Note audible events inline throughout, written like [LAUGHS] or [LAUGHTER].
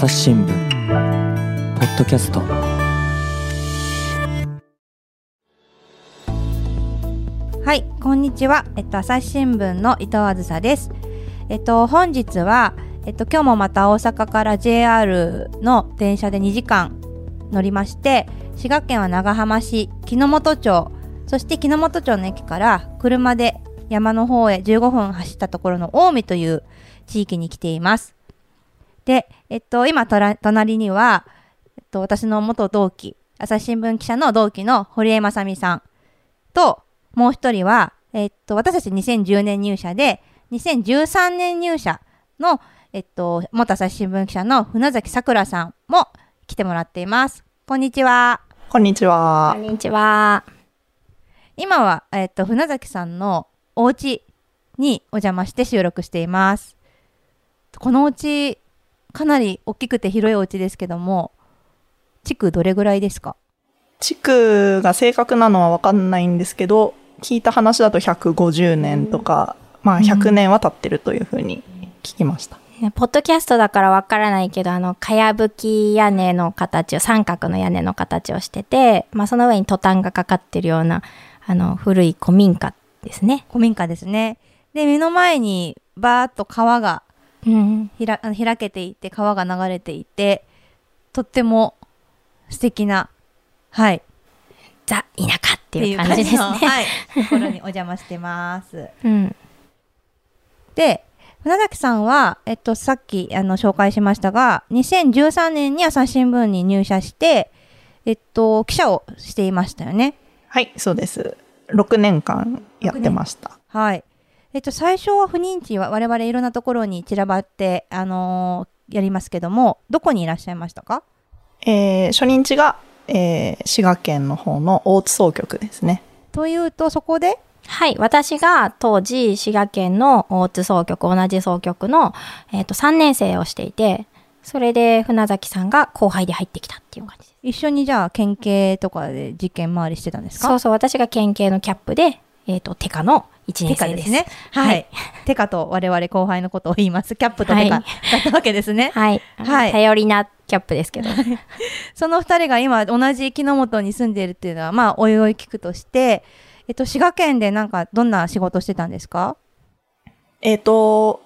朝日新聞ポッドキャストはい、こんにちは。えっと、朝日新聞の伊藤あずさです。えっと、本日は、えっと、今日もまた大阪から JR の電車で2時間乗りまして、滋賀県は長浜市木之本町、そして木之本町の駅から車で山の方へ15分走ったところの近江という地域に来ています。で、えっと、今、とら隣には、えっと、私の元同期、朝日新聞記者の同期の堀江正美さんと、もう一人は、えっと、私たち2010年入社で、2013年入社の、えっと、元朝日新聞記者の船崎さくらさんも来てもらっています。こんにちは。こんにちはこ。んにちは。今は、えっと、船崎さんのお家にお邪魔して収録しています。このお家、かなり大きくて広いお家ですけども、地区どれぐらいですか？地区が正確なのはわかんないんですけど、聞いた話だと150年とか、まあ100年は経ってるというふうに聞きました。ねポッドキャストだからわからないけど、あの、かやぶき屋根の形を、三角の屋根の形をしてて、まあその上にトタンがかかってるような、あの、古い古民家ですね。古民家ですね。で、目の前にバーっと川がうん。ひらあの開けていて川が流れていてとっても素敵なはいザ・田舎ってっていう感じですね。のはい、ところにお邪魔してます。うん。で船崎さんは、えっと、さっきあの紹介しましたが2013年に朝日新聞に入社して、えっと、記者をしていましたよね。はい、そうです。6年間やってました。はい。えっと、最初は不妊地は我々いろんなところに散らばって、あのーやりますけども、どこにいらっしゃいましたか？えー初任地が、えー滋賀県の方の大津総局ですね。というと、そこで、はい。私が当時、滋賀県の大津総局、同じ総局の、えっ、と、3年生をしていて、それで船崎さんが後輩で入ってきたっていう感じです。一緒にじゃあ県警とかで実験回りしてたんですか？そうそう、私が県警のキャップで、えっ、と、テカの1年生です。テカですね。はい。テカと我々後輩のことを言います。キャップとテカだはいったわけですね。[LAUGHS] はい。はい頼りなキャップですけど。[LAUGHS] その二人が今同じ木之本に住んでいるっていうのは、まあ、おいおい聞くとして、えっと、滋賀県でなんかどんな仕事してたんですか？えっ、と、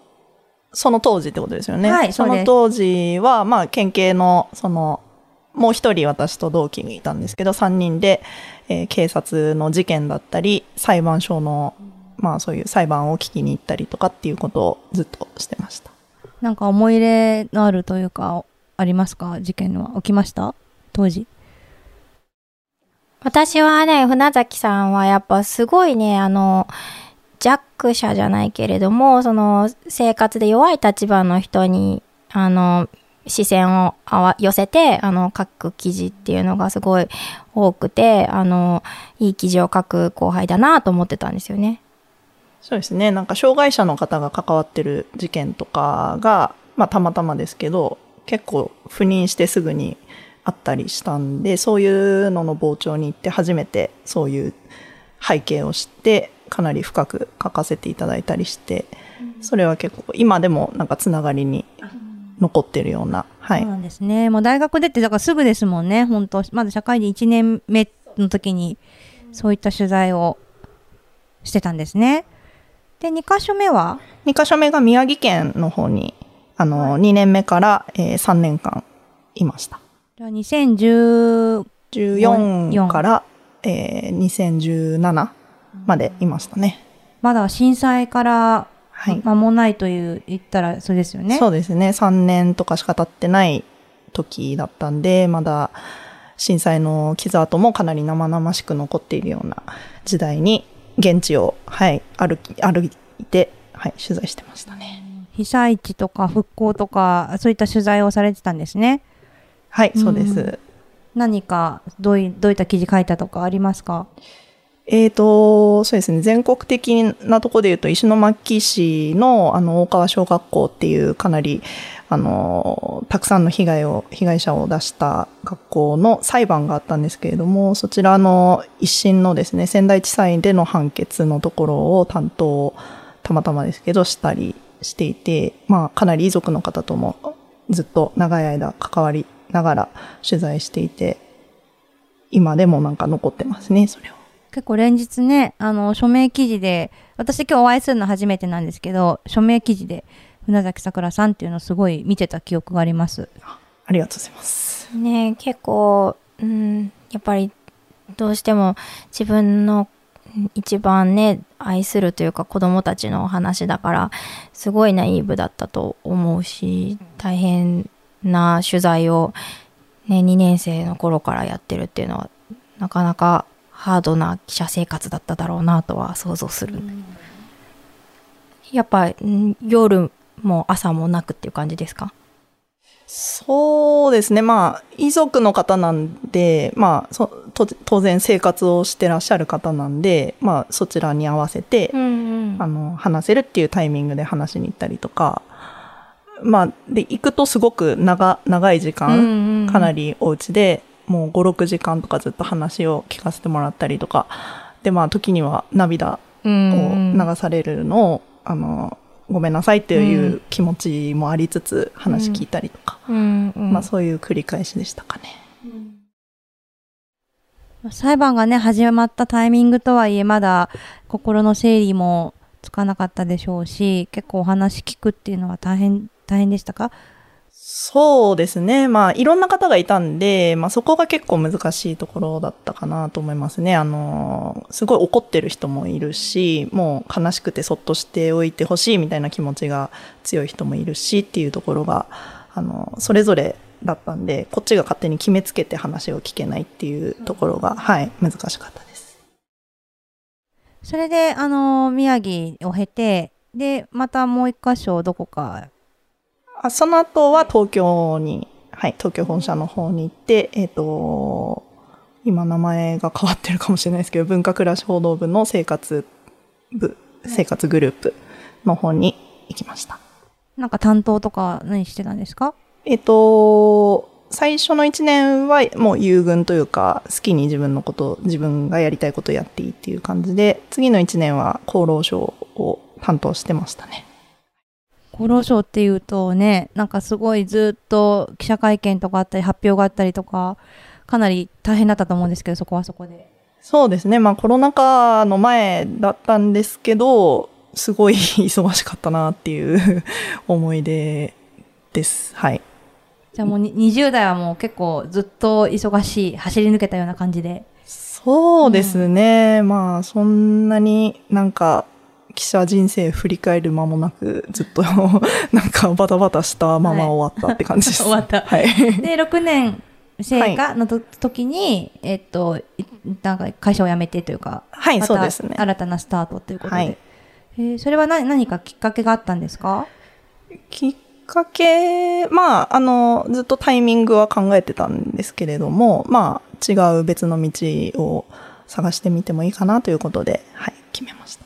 その当時ってことですよね。そはいそうですの当時は、まあ、県警の、その、もう一人私と同期がいたんですけど、三人で、えー警察の事件だったり、裁判所の、まあそういう裁判を聞きに行ったりとかっていうことをずっとしてました。なんか思い入れのあるというか、ありますか？事件は起きました？当時。私はね、船崎さんはやっぱすごいね、あの、弱者じゃないけれども、その生活で弱い立場の人に、あの、視線を合わ寄せて、あの、書く記事っていうのがすごい多くて、あの、いい記事を書く後輩だなと思ってたんですよね。そうですね。なんか障害者の方が関わってる事件とかが、まあたまたまですけど、結構赴任してすぐにあったりしたんで、そういうのの傍聴に行って初めてそういう背景を知って、かなり深く書かせていただいたりして、それは結構今でもなんかつながりに残ってるような、はい。そうなんですね。もう大学出て、だからすぐですもんね、本当まだ社会人1年目の時に、そういった取材をしてたんですね。で、2箇所目は？2箇所目が宮城県の方に、あの、2年目から、えー3年間いました。じゃあ2010 14から、えー2017までいましたね。まだ震災からはい。間もないという言ったらそれですよね。そうですね。3年とかしか経ってない時だったんで、まだ震災の傷跡もかなり生々しく残っているような時代に、現地を、はい、歩き、歩いて、はい、取材してましたね。被災地とか復興とか、そういった取材をされてたんですね。はい、そうでうんす。何かどういどういった記事書いたとかありますか？えーと、そうですね。全国的なとこで言うと、石巻市の、あの、大川小学校っていう、かなり、あの、たくさんの被害を、被害者を出した学校の裁判があったんですけれども、そちらの一審のですね、仙台地裁での判決のところを担当、たまたまですけど、したりしていて、まあ、かなり遺族の方とも、ずっと長い間関わりながら取材していて、今でもなんか残ってますね、それは。結構連日ね、あの、署名記事で、私今日お会いするの初めてなんですけど、署名記事で、船崎さくらさんっていうのをすごい見てた記憶があります。ありがとうございます。ね結構、うん、やっぱりどうしても自分のうん一番ね愛するというか子供たちのお話だからすごいナイーブだったと思うし大変な取材を、ね、2年生の頃からやってるっていうのはなかなかハードな記者生活だっただろうなとは想像する、やっぱうん夜も朝もなくっていう感じですか？そうですね。まあ、遺族の方なんで、まあ、そと当然生活をしてらっしゃる方なんで、まあ、そちらに合わせて、んうん。あの、話せるっていうタイミングで話しに行ったりとか、まあ、で、行くとすごく長、長い時間、かなりりお家で、もう5、6時間とかずっと話を聞かせてもらったりとか、で、まあ、時には涙を流されるのを、あの、ごめんなさいっていう気持ちもありつつ、話聞いたりとか、まあ、そういう繰り返しでしたかね。裁判がね、始まったタイミングとはいえ、まだ心の整理もつかなかったでしょうし、結構お話聞くっていうのは大変、大変でしたか？そうですね。まあ、いろんな方がいたんで、まあ、そこが結構難しいところだったかなと思いますね。あの、すごい怒ってる人もいるし、もう悲しくてそっとしておいてほしいみたいな気持ちが強い人もいるしっていうところが、あの、それぞれだったんで、こっちが勝手に決めつけて話を聞けないっていうところが、はい、難しかったです。それで、あの、宮城を経て、で、またもう一箇所、どこか、あその後は東京に、はい、東京本社の方に行って、えっ、と、今名前が変わってるかもしれないですけど、文化暮らし報道部の生活部、生活グループの方に行きました。なんか担当とか何してたんですか？えっ、と、最初の1年はもう優遇というか、好きに自分のこと、自分がやりたいことをやっていいっていう感じで、次の1年は厚労省を担当してましたね。厚労省っていうとね、なんかすごいずっと記者会見とかあったり、発表があったりとか、かなり大変だったと思うんですけど、そこはそこで。そうですね。まあコロナ禍の前だったんですけど、すごい [LAUGHS] 忙しかったなっていう [LAUGHS] 思い出です。はい。じゃあもうに20代はもう結構ずっと忙しい、走り抜けたような感じで。そうですね。まあそんなになんか記者人生振り返る間もなく、ずっとなんかバタバタしたまま終わったって感じです。[LAUGHS] 終わったはい。で、6年生がのと、時に、えっと、いなんか会社を辞めてというか、はい、そうですね。新たなスタートということで。はいえーそれは何何かきっかけがあったんですか？きっかけ、まあ、あの、ずっとタイミングは考えてたんですけれども、まあ、違う別の道を探してみてもいいかなということで、はい、決めました。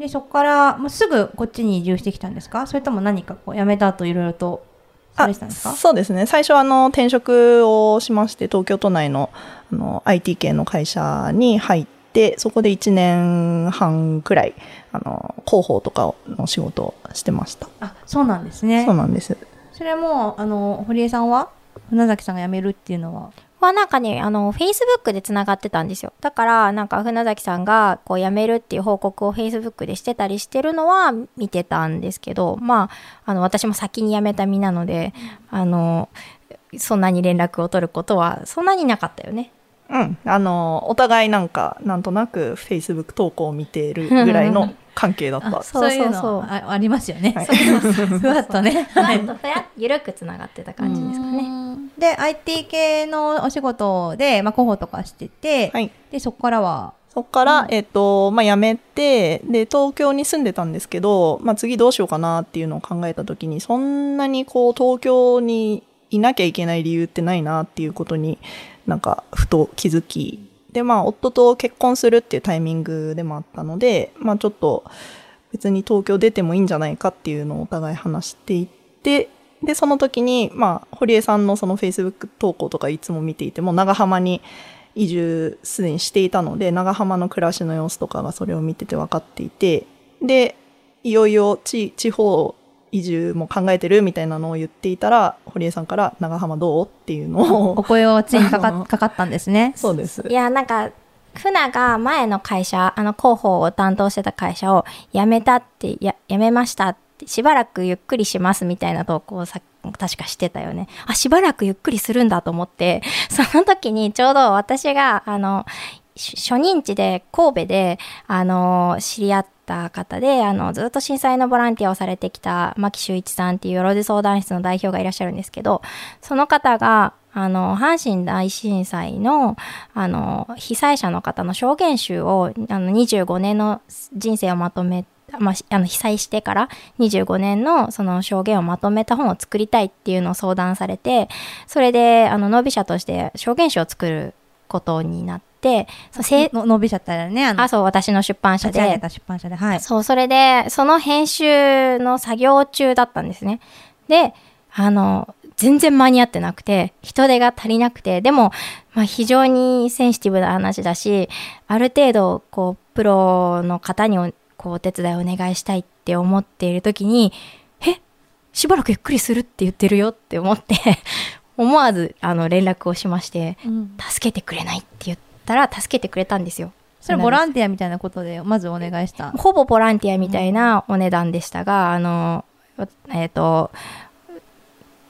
で、そこから、もうすぐこっちに移住してきたんですか？それとも何かこう辞めた後いろいろとされてたんですか？そうですね。最初はあの転職をしまして、東京都内のあの IT 系の会社に入って、そこで1年半くらい、あの、広報とかの仕事をしてました。あ、そうなんですねそう。なんです。それはもう、あの、堀江さんは？船崎さんが辞めるっていうのは？はなんかね、あの、Facebook でつながってたんですよ。だから、なんか船崎さんがこう辞めるっていう報告を Facebook でしてたりしてるのは見てたんですけど、まあ、あの、私も先に辞めた身なので、あの、そんなに連絡を取ることはそんなになかったよね。うん。あの、お互いなんか、なんとなく Facebook 投稿を見ているぐらいの関係だった。そうそうそういうのあありますよね。はいふわっとね。ふわっとふやゆるくつながってた感じですかね。で、IT 系のお仕事で、まあ、広報とかしてて、はい。で、そこからは、そこから、えっ、と、まあ、辞めて、で、東京に住んでたんですけど、まあ、次どうしようかなっていうのを考えたときに、そんなにこう、東京にいなきゃいけない理由ってないなっていうことになんか、ふと気づき、で、まあ、夫と結婚するっていうタイミングでもあったので、まあ、ちょっと、別に東京出てもいいんじゃないかっていうのをお互い話していって、で、その時に、まあ、堀江さんのその Facebook 投稿とかいつも見ていても、長浜に移住すでにしていたので、長浜の暮らしの様子とかがそれを見てて分かっていて、で、いよいよ地地方移住も考えてるみたいなのを言っていたら、堀江さんから長浜どう？っていうのを。お声をついにかか [LAUGHS] かかったんですね。そうです。いや、なんか、船が前の会社、あの広報を担当してた会社を辞めたって、や、辞めましたって、しばらくゆっくりしますみたいな投稿をさ、確かしてたよね。あ、しばらくゆっくりするんだと思って、[LAUGHS] その時にちょうど私が、あの、し初任地で神戸で、あの、知り合った方で、あの、ずっと震災のボランティアをされてきた牧修一さんっていうよろず相談室の代表がいらっしゃるんですけど、その方が、あの、阪神大震災の、あの、被災者の方の証言集を、あの、25年の人生をまとめ、まあ、あの被災してから25年のその証言をまとめた本を作りたいっていうのを相談されて、それで、あの、ノービ社として証言集を作ることになって、そうせの伸びちゃったらね、あの、あ、そう、私の出版社でた出版社で、はい。そう、それで、その編集の作業中だったんですね。で、あの、全然間に合ってなくて、人手が足りなくて、でも、まあ、非常にセンシティブな話だし、ある程度、こう、プロの方におこうお手伝いお願いしたいって思っている時に、えしばらくゆっくりするって言ってるよって思って、[LAUGHS] 思わず、あの、連絡をしまして、うん助けてくれないって言ったら、助けてくれたんですよ。それボランティアみたいなことで、まずお願いした。ほぼボランティアみたいなお値段でしたが、あの、えっ、と、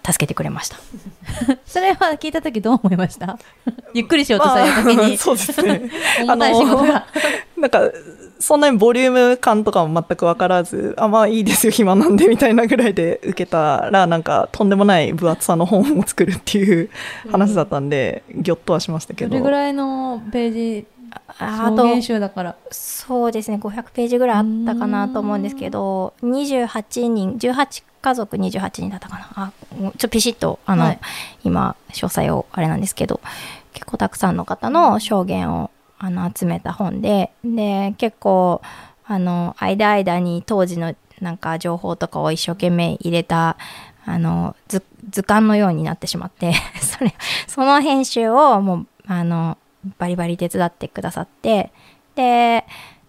助けてくれました。[LAUGHS] それは聞いたときどう思いました？[LAUGHS] ゆっくりしようとされたときに。そうですね。[LAUGHS] 重たい仕事が。なんか、そんなにボリューム感とかも全く分からず、あ、まあいいですよ、暇なんで、みたいなぐらいで受けたら、なんか、とんでもない分厚さの本を作るっていう話だったんで、ぎょっとはしましたけど。どれぐらいのページ、ああと、証言集だから。そうですね、500ページぐらいあったかなと思うんですけど、28人、18家族28人だったかな。あ、ちょっとピシッと、あの、はい今、詳細をあれなんですけど、結構たくさんの方の証言をあの集めた本で、で、結構、あの、間々に当時のなんか情報とかを一生懸命入れた、あの、図図鑑のようになってしまって、[LAUGHS] それ、その編集をもう、あの、バリバリ手伝ってくださって、で、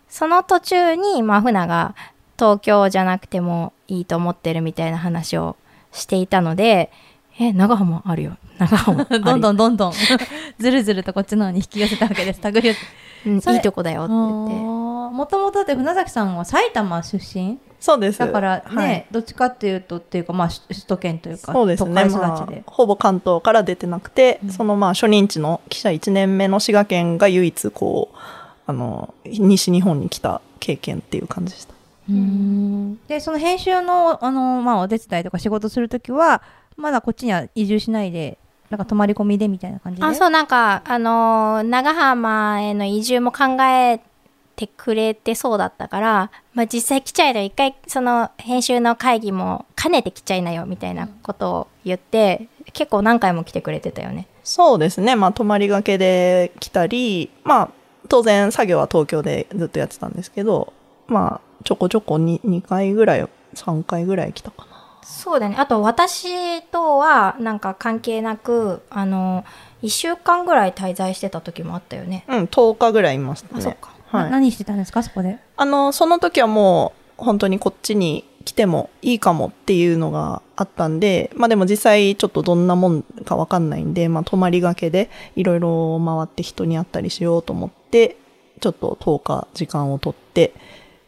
その途中に、まあ、船が東京じゃなくてもいいと思ってるみたいな話をしていたので、え、長浜あるよ。長浜。[LAUGHS] どんどんどんどん、[LAUGHS] ずるずるとこっちの方に引き寄せたわけです。手繰り寄せうんいいとこだよって言って。もともとって船崎さんは埼玉出身？そうです。だからね、はいどっちかっていうとっていうかまあ首首都圏というかそうですね、都会育まちであ、、ほぼ関東から出てなくて、うんそのまあ初任地の記者1年目の滋賀県が唯一こうあの西日本に来た経験っていう感じでしたでその編集のあの、まあ、お手伝いとか仕事するときはまだこっちには移住しないでなんか泊まり込みでみたいな感じで？あ、そう、なんか、あのー長浜への移住も考えてくれてそうだったから、まあ実際来ちゃえば一回、その編集の会議も兼ねて来ちゃいなよみたいなことを言って、結構何回も来てくれてたよね。そうですね。まあ泊まりがけで来たりまあ当然作業は東京でずっとやってたんですけどまあちょこちょこ 2, 2回ぐらい3回ぐらい来たかなそうだね。あと私とはなんか関係なく、あの、1週間ぐらい滞在してた時もあったよね。うん10日ぐらいいましたねあ、そっか。はない何してたんですかそこで？あの、その時はもう本当にこっちに来てもいいかもっていうのがあったんで、まあでも実際ちょっとどんなもんかわかんないんで、まあ泊まりがけでいろいろ回って人に会ったりしようと思って、ちょっと10日時間を取って、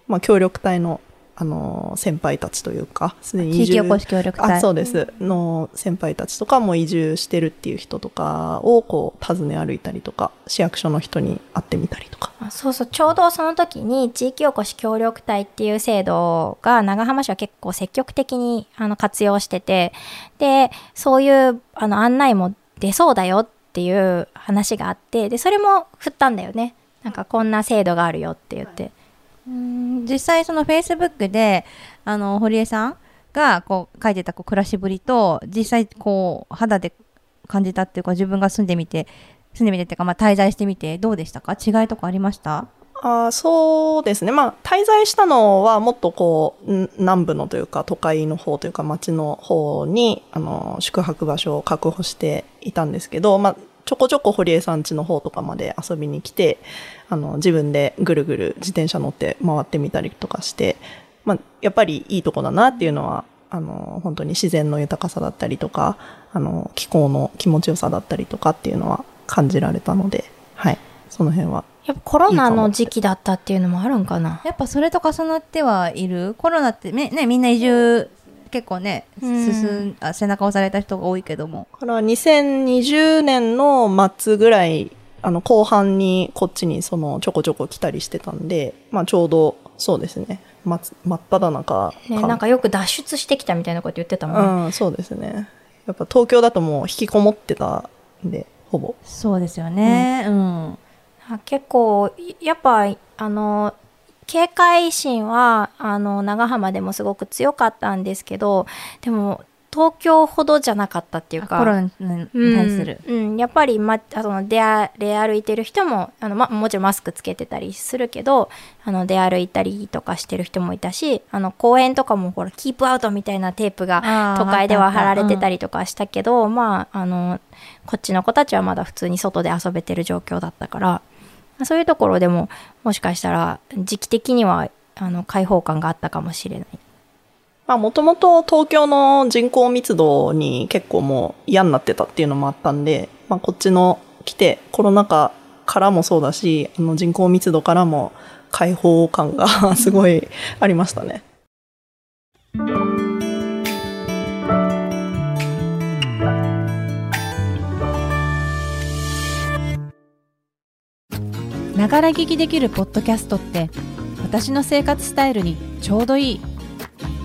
まあ協力隊のあの、先輩たちというか、すでに移住地域おこし協力隊あ、そうです。の先輩たちとかも移住してるっていう人とかをこう訪ね歩いたりとか、市役所の人に会ってみたりとか。あそうそう、ちょうどその時に地域おこし協力隊っていう制度が長浜市は結構積極的にあの活用してて、で、そういうあの案内も出そうだよっていう話があって、で、それも振ったんだよね。なんかこんな制度があるよって言って。うん実際そのフェイスブックであの堀江さんがこう書いてたこう暮らしぶりと実際こう肌で感じたっていうか自分が住んでみて住んでみてっていうか、まあ、滞在してみてどうでしたか？違いとかありました？あそうですね。まあ、滞在したのはもっとこう、南部のというか都会の方というか町の方に、あの、宿泊場所を確保していたんですけど、まあ、ちょこちょこ堀江さん家の方とかまで遊びに来て、あの、自分でぐるぐる自転車乗って回ってみたりとかして、まあ、やっぱりいいとこだなっていうのは、あの、本当に自然の豊かさだったりとか、あの、気候の気持ちよさだったりとかっていうのは感じられたので、はい。その辺は。やっぱコロナの時期だったっていうのもあるんかなやっぱそれと重なってはいる？コロナってねねみんな移住結構ね、うん進んあ背中押された人が多いけどもだから2020年の末ぐらい、あの、後半にこっちにそのちょこちょこ来たりしてたんで、まあちょうどそうですね。真っ真っ只中かね、なんかよく脱出してきたみたいなこと言ってたもんね。うん、そうですね。やっぱ東京だともう引きこもってたんで、ほぼ。そうですよねうん、あ結構やっぱあの警戒心はあの長浜でもすごく強かったんですけどでも東京ほどじゃなかったっていうか。コロナに対する、うんうん。やっぱり、ま、あの出歩いてる人もあの、ま、もちろんマスクつけてたりするけどあの出歩いたりとかしてる人もいたしあの公園とかもほらキープアウトみたいなテープが都会では貼られてたりりとかしたけど、まああのこっちの子たちはまだ普通に外で遊べてる状況だったからそういうところでももしかしたら時期的にはあの開放感があったかもしれない。まあもともと東京の人口密度に結構もう嫌になってたっていうのもあったんで、まあこっちの来てコロナ禍からもそうだし、あの人口密度からも開放感が [LAUGHS] すごいありましたね。ながら聞きできるポッドキャストって私の生活スタイルにちょうどいい。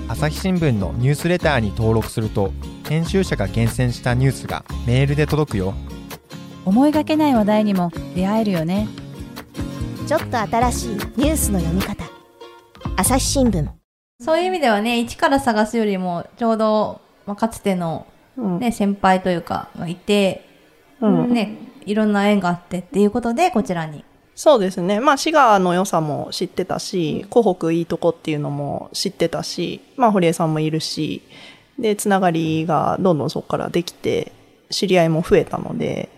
朝日新聞のニュースレターに登録すると編集者が厳選したニュースがメールで届くよ。思いがけない話題にも出会えるよね。ちょっと新しいニュースの読み方。朝日新聞。そういう意味ではね一から探すよりもちょうど、まあ、かつての、うん。ね、先輩というかがいて、うん。ね、いろんな縁があってっていうことでこちらにそうですね。まあ、滋賀の良さも知ってたし、湖北いいとこっていうのも知ってたし、まあ、堀江さんもいるし、で、つながりがどんどんそこからできて、知り合いも増えたので、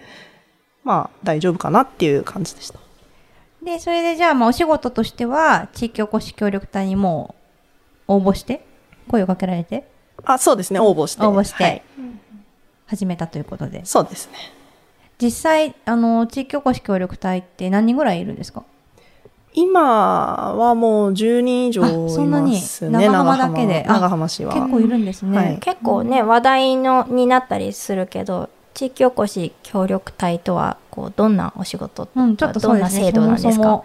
まあ、大丈夫かなっていう感じでした。でそれでじゃあまあお仕事としては地域おこし協力隊にもう応募して声をかけられて？あ、そうですね。応募して。応募してはい始めたということでそうですね。実際あの地域おこし協力隊って何人ぐらいいるんですか？今はもう10人以上あいそんなにますね。長浜だけで。あ長浜市は。結構いるんですね、はい。結構ね話題のになったりするけど地域おこし協力隊とはこうどんなお仕事？とか、うん、ちょっとそどうんな制度なんですか？そも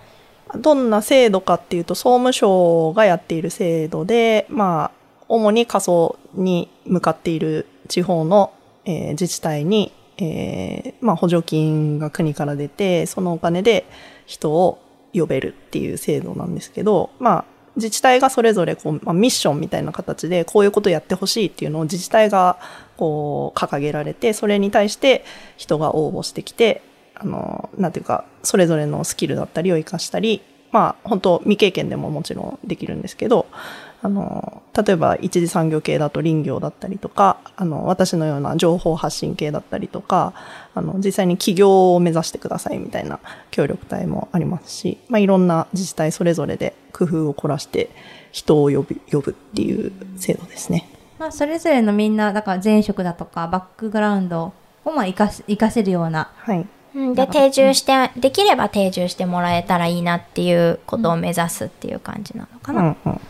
どんな制度かっていうと、総務省がやっている制度で、まあ、主に過疎に向かっている地方の、えー自治体に、えーまあ、補助金が国から出て、そのお金で人を呼べるっていう制度なんですけど、まあ、自治体がそれぞれこう、まあ、ミッションみたいな形で、こういうことやってほしいっていうのを自治体がこう掲げられて、それに対して人が応募してきて、あの、なんていうか、それぞれのスキルだったりを活かしたり、まあ、本当未経験でももちろんできるんですけど、あの、例えば一次産業系だと林業だったりとか、あの、私のような情報発信系だったりとか、あの、実際に起業を目指してくださいみたいな協力隊もありますし、まあ、いろんな自治体それぞれで工夫を凝らして人を呼ぶ、呼ぶっていう制度ですね。まあ、それぞれのみんなだから前職だとかバックグラウンドをまあ活かす活かせるようなはい。うんで定住してできれば定住してもらえたらいいなっていうことを目指すっていう感じなのかな、うんうん。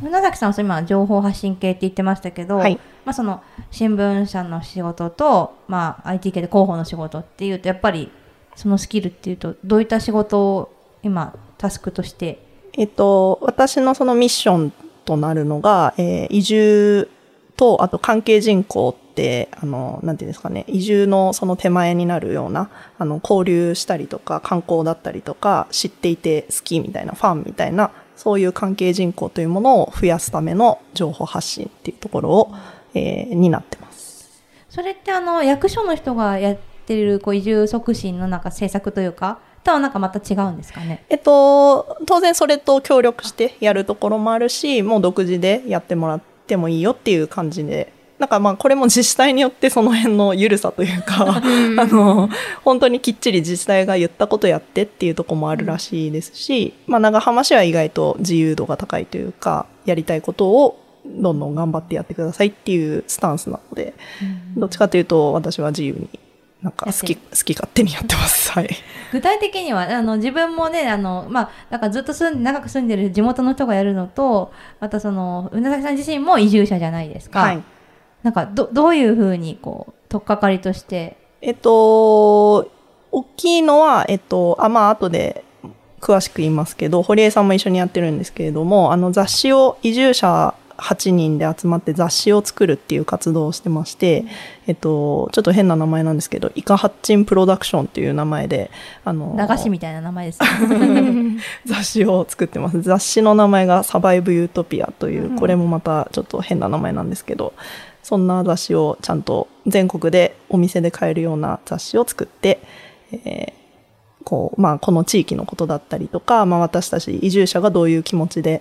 船崎さんは今情報発信系って言ってましたけど、はい。まあ、その新聞社の仕事と、まあ、IT 系で広報の仕事っていうとやっぱりそのスキルっていうとどういった仕事を今タスクとして？えっと、私のそのミッションとなるのが、えー移住と、あと関係人口って、あの、なんていうんですかね、移住のその手前になるような、あの、交流したりとか、観光だったりとか、知っていて好きみたいな、ファンみたいな、そういう関係人口というものを増やすための情報発信っていうところを、えー、になってます。それってあの役所の人がやってるこう移住促進のなんか政策というかとはなんかまた違うんですかね？えっと、当然それと協力してやるところもあるし、もう独自でやってもらってもいいよっていう感じで、なんかまあこれも自治体によってその辺の緩さというか、あの、本当にきっちり自治体が言ったことやってっていうところもあるらしいですし、まあ長浜市は意外と自由度が高いというか、やりたいことをどんどん頑張ってやってくださいっていうスタンスなので、どっちかというと私は自由に、なんか好き、好き勝手にやってます。はい。具体的にはあの自分もねあの、まあ、なんかずっと住んで長く住んでる地元の人がやるのとまたそのうなざきさん自身も移住者じゃないですか、はい。なんかどどういうふうにこう取っかかりとして？えっと、大きいのは、えっと、あ、まあ、後で詳しく言いますけど、堀江さんも一緒にやってるんですけれども、あの雑誌を移住者8人で集まって雑誌を作るっていう活動をしてまして、えっと、ちょっと変な名前なんですけど、イカハッチンプロダクションっていう名前で、あの、流しみたいな名前ですね [LAUGHS] 雑誌を作ってます。雑誌の名前がサバイブユートピアという、これもまたちょっと変な名前なんですけど、そんな雑誌をちゃんと全国でお店で買えるような雑誌を作って、えーこう、まあ、この地域のことだったりとか、まあ、私たち移住者がどういう気持ちで、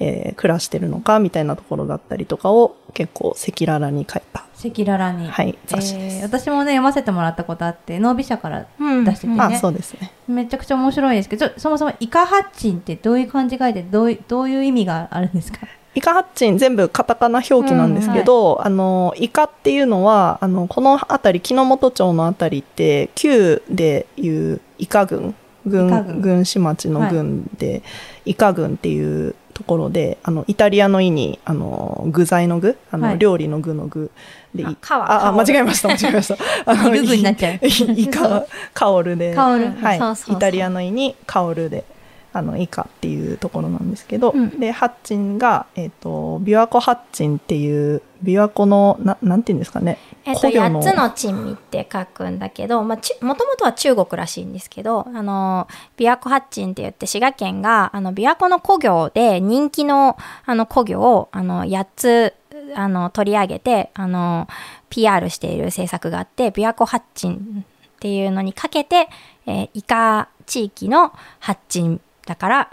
えー暮らしてるのかみたいなところだったりとかを結構赤裸々に書いた。赤裸々に、はい雑誌です。えー私もね読ませてもらったことあってノービ社からうん。出しててね、あ、そうですね。めちゃくちゃ面白いですけどそもそもイカハッチンってどういう漢字書いてどういどういう意味があるんですか？イカハッチン全部カタカナ表記なんですけど、あの、イカっていうのは、あの、この辺り、木之本町の辺りって、旧でいうイカ郡、郡郡、郡市町の郡で、イカ郡っていうところで、あの、イタリアの意に、あの、具材の具、あの、はい。料理の具の具で、あ川あ、あ間違えました、間違えました。あの [LAUGHS] ググになっちゃう。イイカ、カオルで、はい。そうそうそう。イタリアの意にカオルで、あの、イカっていうところなんですけど、うんで、ハッチンが、えっ、と、琵琶湖ハッチンっていう、琵琶湖の、ななんていうんですかね。えっと、古魚8つの珍味って書くんだけど、まあ、ちもともとは中国らしいんですけど、あの、琵琶湖八珍って言って、滋賀県が、あの、琵琶湖の古魚で人気の、あの、古魚を、あの、8つ、あの、取り上げて、あの、PR している政策があって、琵琶湖八珍っていうのにかけて、えーイカ地域の八珍だから、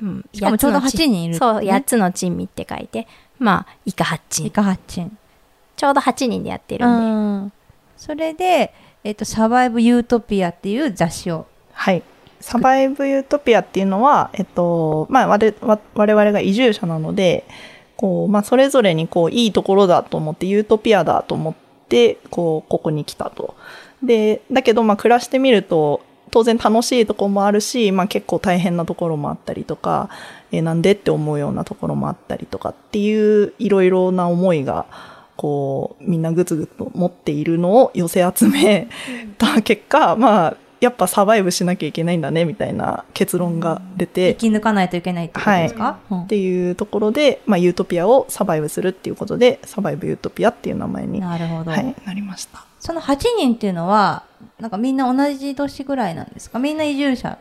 うん、しかもちょうど八つの珍8人いるそう、ね8つの珍味って書いて、まあ、イカ八珍イ。カハッチンちょうど8人でやってるんで。うんそれで、えっとサバイブユートピアっていう雑誌をはい。サバイブユートピアっていうのは、えっと、まあ、我々我々が移住者なので、こう、まあ、それぞれにこう、いいところだと思って、ユートピアだと思って、こう、ここに来たと。で、だけど、まあ、暮らしてみると、当然楽しいところもあるし、まあ、結構大変なところもあったりとか、えーなんでって思うようなところもあったりとかっていう、いろいろな思いが、こう、みんなぐつぐつと持っているのを寄せ集めた結果、まあ、やっぱサバイブしなきゃいけないんだね、みたいな結論が出て、生き抜かないといけないってことですか、うん。っていうところで、まあ、ユートピアをサバイブするっていうことで、サバイブユートピアっていう名前に、はなるほど、い、なりました。その8人っていうのはなんかみんな同じ年ぐらいなんですか？みんな移住者。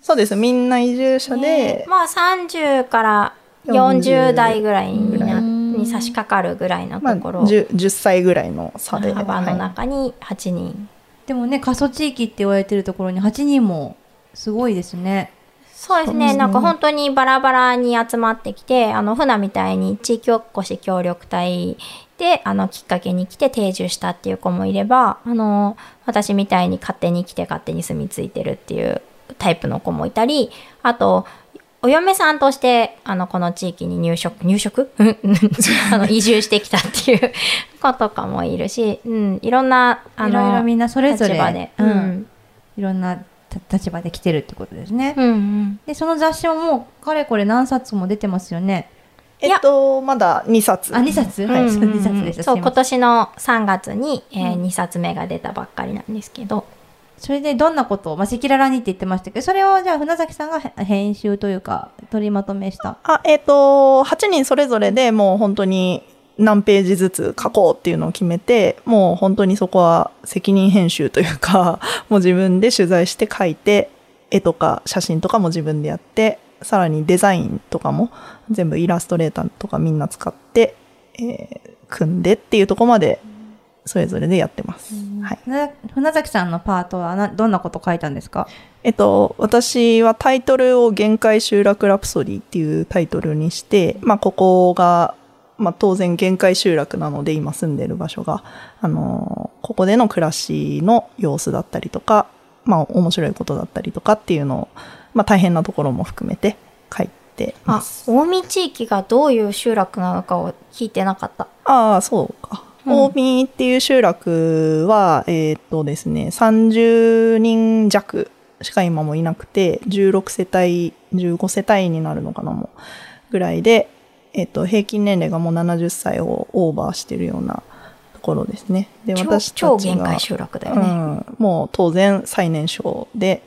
そうです。みんな移住者で、まあ30から40代ぐらいになに差し掛かるぐらいのまあ、ところ、10, 10歳ぐらいの差で。幅のはい。中に8人、でもね過疎地域って言われてるところに8人もすごいですねそうですね。なんか本当にバラバラに集まってきてあの船みたいに地域おこし協力隊であのきっかけに来て定住したっていう子もいればあの私みたいに勝手に来て勝手に住み着いてるっていうタイプの子もいたりあとお嫁さんとしてあのこの地域に入植入植？う [LAUGHS] んあの移住してきたっていう [LAUGHS] 子とかもいるし、うん、いろんなあいろいろみんなそれぞれ。立場で、ううん。んいろんなた立場で来てるってことですね、うんうん、でその雑誌ももうかれこれ何冊も出てますよね。えっと、まだ2冊。あ2冊？はいううんうん2冊でしたそう今年の3月に、えー2冊目が出たばっかりなんですけど。それでどんなことを、まあ、赤裸々にって言ってましたけどそれをじゃあ船崎さんがへ編集というか取りまとめした。あ、えっ、と、8人それぞれでもう本当に何ページずつ書こうっていうのを決めて、もう本当にそこは責任編集というか、[LAUGHS] もう自分で取材して書いて、絵とか写真とかも自分でやって、さらにデザインとかも全部イラストレーターとかみんな使って、えー組んでっていうところまでそれぞれでやってます。はい。船船崎さんのパートはなどんなこと書いたんですか？えっと、私はタイトルを限界集落ラプソディっていうタイトルにして、まあ、ここが、まあ、当然限界集落なので今住んでる場所が、あの、ここでの暮らしの様子だったりとか、まあ、面白いことだったりとかっていうのを、まあ、大変なところも含めて書いてまあす。近江地域がどういう集落なのかを聞いてなかったああ、そうか。うん近江っていう集落は、えーっとですね、30人弱しか今もいなくて、16世帯、15世帯になるのかな、もう、ぐらいで、えーっと、平均年齢がもう70歳をオーバーしてるようなところですね。で、超私たちが超限界集落だよね、うん、もう当然最年少で、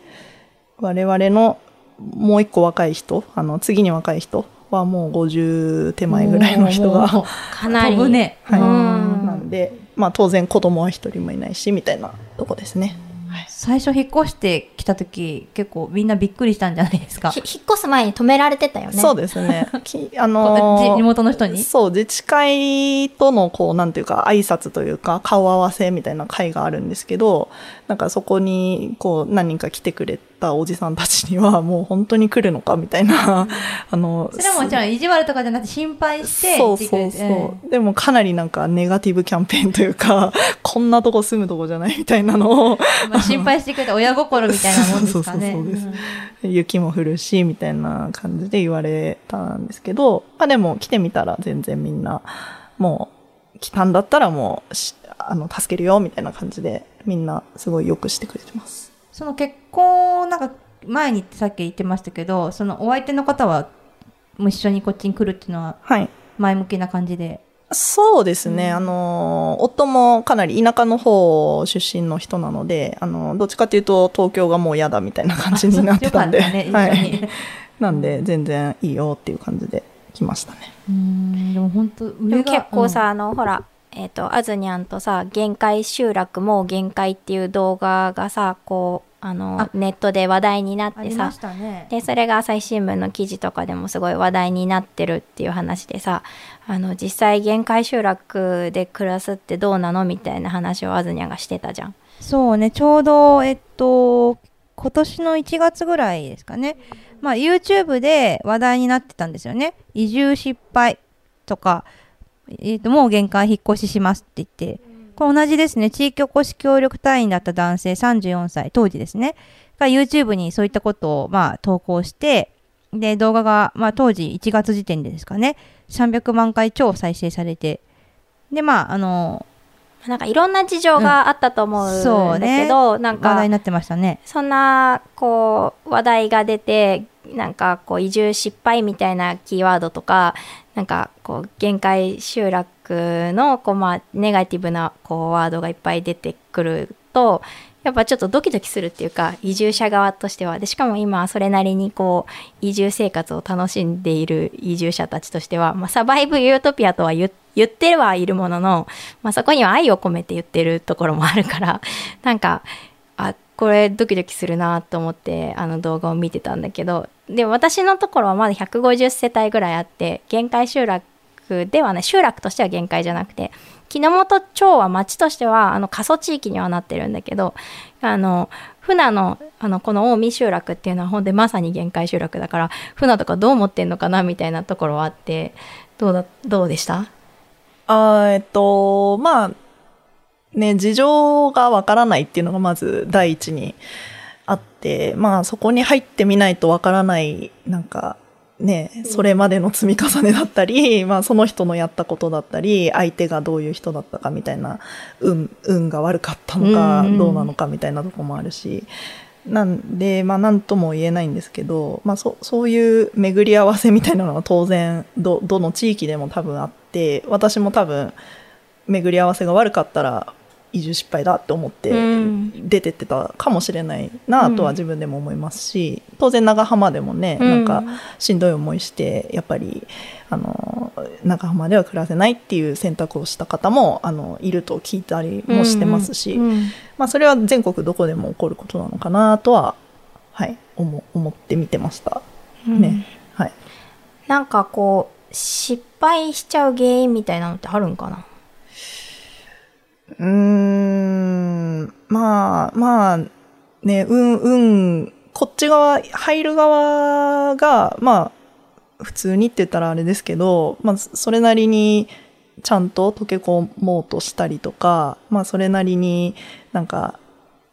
我々のもう一個若い人、あの、次に若い人はもう50手前ぐらいの人が、[LAUGHS] かなり飛ぶね。はいうんなんで、まあ当然子供は一人もいないし、みたいなとこですね。最初引っ越してきた時結構みんなびっくりしたんじゃないですか。ひ引っ越す前に止められてたよね。そうですね。[LAUGHS] きあこのーじ地元の人に？そう、自治会とのこう、なんていうか、挨拶というか、顔合わせみたいな会があるんですけど、なんかそこに、こう、何人か来てくれたおじさんたちには、[LAUGHS] もう本当に来るのかみたいな、[LAUGHS] あの、それはもちろん意地悪とかじゃなくて心配してそうそうそう。でもかなりなんかネガティブキャンペーンというか、こんなとこ住むとこじゃないみたいなのを、まあ心配してくれて親心みたいなもんですかね。[LAUGHS] そうそうそうそうですん雪も降るし、みたいな感じで言われたんですけど、まあでも来てみたら全然みんな、もう来たんだったらもうし、あの、助けるよ、みたいな感じで、みんなすごいよくしてくれてます。その結婚なんか前にさっき言ってましたけど、そのお相手の方はもう一緒にこっちに来るっていうのははい。前向きな感じで？そうですね。あの、夫もかなり田舎の方出身の人なので、あの、どっちかっていうと東京がもう嫌だみたいな感じになってたんで、ね、一緒に。い。なんで全然いいよっていう感じで来ましたね。うん、でも本当結構さ、あのほらえっ、とあずにゃんとさ限界集落も限界っていう動画がさこうあのあネットで話題になってさね。でそれが朝日新聞の記事とかでもすごい話題になってるっていう話でさあの実際限界集落で暮らすってどうなのみたいな話をあずにゃんがしてたじゃん。そうね、ちょうど、えっと、今年の1月ぐらいですかね。まあ、YouTube で話題になってたんですよね。移住失敗とか、えっと、もう限界引っ越ししますって言って、これ同じですね。地域おこし協力隊員だった男性34歳、当時ですね。が YouTube にそういったことを、まあ、投稿して、で、動画が、まあ、当時1月時点でですかね、300万回超再生されて、で、まあ、あの、なんかいろんな事情があったと思うんだけど、なんか話題になってましたね。そんなこう話題が出てなんかこう移住失敗みたいなキーワードとかなんかこう限界集落のこうまあネガティブなこうワードがいっぱい出てくるとやっぱちょっとドキドキするっていうか移住者側としては。でしかも今それなりにこう移住生活を楽しんでいる移住者たちとしては、まあ、サバイブユートピアとは言ってはいるものの、まあ、そこには愛を込めて言ってるところもあるから [LAUGHS] なんかあこれドキドキするなと思ってあの動画を見てたんだけどで私のところはまだ150世帯ぐらいあって限界集落ではね集落としては限界じゃなくて木之本町は町としてはあの過疎地域にはなってるんだけどあの船のあのこの近江集落っていうのはほんでまさに限界集落だから船とかどう思ってんのかなみたいなところはあってどうだどうでした？あえっと、まあ、ね、事情がわからないっていうのがまず第一にあって、まあそこに入ってみないとわからない、なんか、ね、それまでの積み重ねだったり、[LAUGHS] まあその人のやったことだったり、相手がどういう人だったかみたいな、運、運が悪かったのか、うん。どうなのかみたいなとこもあるし、なんで、まあなんとも言えないんですけど、まあそそういう巡り合わせみたいなのは当然、ど、どの地域でも多分あって、私も多分、巡り合わせが悪かったら、移住失敗だって思ってうん。出てってたかもしれないなとは自分でも思いますし、当然長浜でもね、うん。なんかしんどい思いしてやっぱりあの長浜では暮らせないっていう選択をした方もあのいると聞いたりもしてますし、うん。まあ、それは全国どこでも起こることなのかなとは、はい、思思って見てました。うん。ね。はい、なんかこう失敗しちゃう原因みたいなのってあるんかな？うーん、まあ、まあ、ね、うん、うん、こっち側、入る側が、まあ、普通にって言ったらあれですけど、まあ、それなりに、ちゃんと溶け込もうとしたりとか、まあ、それなりになんか、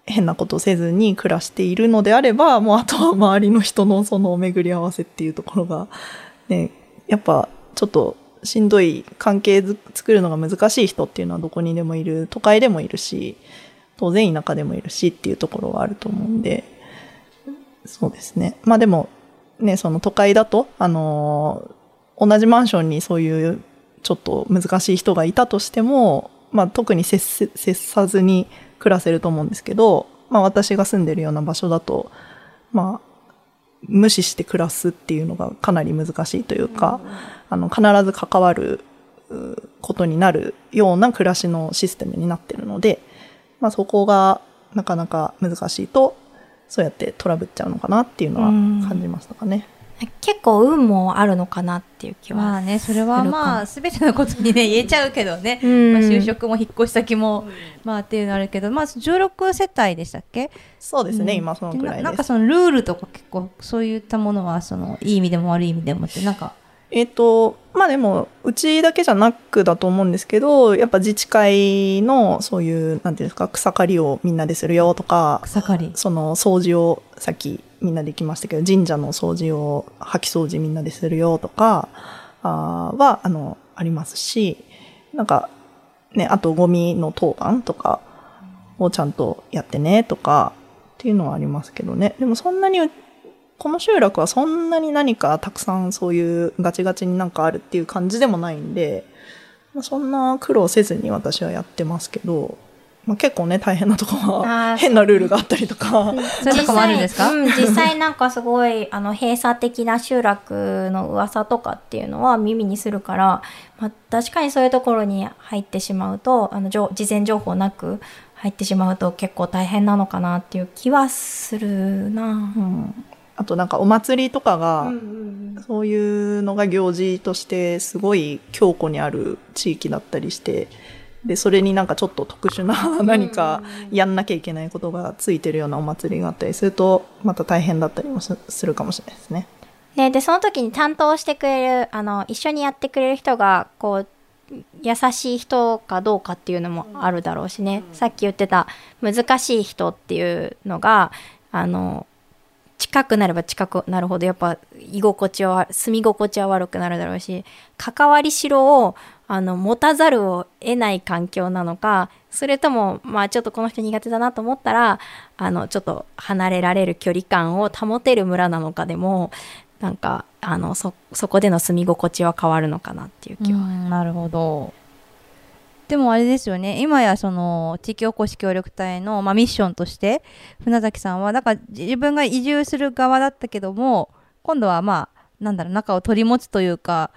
変なことせずに暮らしているのであれば、もうあとは周りの人のその巡り合わせっていうところが、ね、やっぱちょっとしんどい関係作るのが難しい人っていうのはどこにでもいる、都会でもいるし、当然田舎でもいるしっていうところはあると思うんで、そうですね。まあでも、ね、その都会だと、あの同じマンションにそういうちょっと難しい人がいたとしても、まあ特に接接さずに暮らせると思うんですけど、まあ私が住んでるような場所だと、まあ、無視して暮らすっていうのがかなり難しいというか、あの、必ず関わるうことになるような暮らしのシステムになってるので、まあそこがなかなか難しいと、そうやってトラブっちゃうのかなっていうのは感じましたかね。結構運もあるのかなっていう気はまあねそれはまあす全てのことにね言えちゃうけどね、うん。まあ、就職も引っ越し先も、まあっていうのあるけどまあ16世帯でしたっけ？そうですね、うん。今そのくらいです。ななんかそのルールとか結構そういったものはそのいい意味でも悪い意味でもってなんか。えっ、と、まあでも、うちだけじゃなくだと思うんですけど、やっぱ自治会のそういう、なんていうんですか、草刈りをみんなでするよとか、草刈り。その掃除をさっきみんなできましたけど、神社の掃除を、掃き掃除みんなでするよとか、あは、あの、ありますし、なんか、ね、あとゴミの当番とかをちゃんとやってねとか、っていうのはありますけどね。でもそんなに、この集落はそんなに何かたくさんそういうガチガチになんかあるっていう感じでもないんで、ま、そんな苦労せずに私はやってますけど、まあ、結構ね大変なとこは変なルールがあったりとか、そういうとこもあるんですか？実際,、うん、実際なんかすごいあの閉鎖的な集落の噂とかっていうのは耳にするから、まあ、確かにそういうところに入ってしまうとあの情事前情報なく入ってしまうと結構大変なのかなっていう気はするな。うん。あとなんかお祭りとかが、そういうのが行事としてすごい強固にある地域だったりして、で、それになんかちょっと特殊な何かやんなきゃいけないことがついてるようなお祭りがあったりすると、また大変だったりもすするかもしれないですね。ね、でその時に担当してくれるあの一緒にやってくれる人がこう優しい人かどうかっていうのもあるだろうしね、さっき言ってた難しい人っていうのがあの近くなれば近くなるほどやっぱ居心地は住み心地は悪くなるだろうし関わりしろをあの持たざるを得ない環境なのかそれともまあちょっとこの人苦手だなと思ったらあのちょっと離れられる距離感を保てる村なのかでもなんかあのそそこでの住み心地は変わるのかなっていう気は。なるほどでもあれですよね今やその地域おこし協力隊の、まあ、ミッションとして船崎さんはだか自分が移住する側だったけども今度はまあなんだろう中を取り持つというか、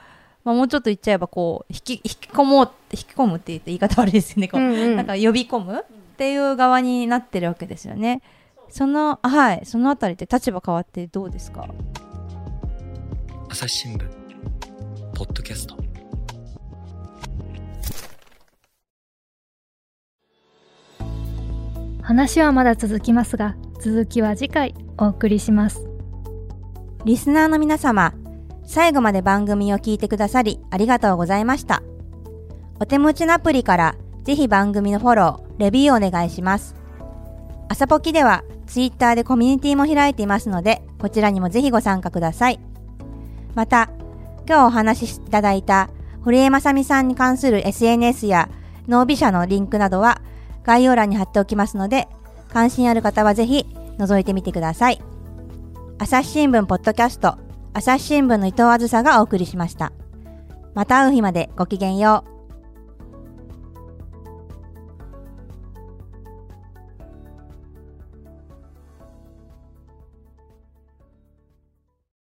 まあ、もうちょっと言っちゃえばこう引き引き込もう引き込むって言って言い方悪いですよね。こう、うんうん。なんか呼び込むっていう側になってるわけですよね。そのはいそのあたりって立場変わってどうですか？朝日新聞。ポッドキャスト。話はまだ続きますが続きは次回お送りします。リスナーの皆様、最後まで番組を聞いてくださりありがとうございました。お手持ちのアプリからぜひ番組のフォロー、レビューをお願いします。朝ポキではツイッターでコミュニティも開いていますので、こちらにもぜひご参加ください。また、今日お話しいただいた堀江正美さんに関する SNS やノービ社のリンクなどは概要欄に貼っておきますので、関心ある方はぜひ覗いてみてください。朝日新聞ポッドキャスト朝日新聞の伊藤あずさがお送りしました。また会う日までごきげんよう。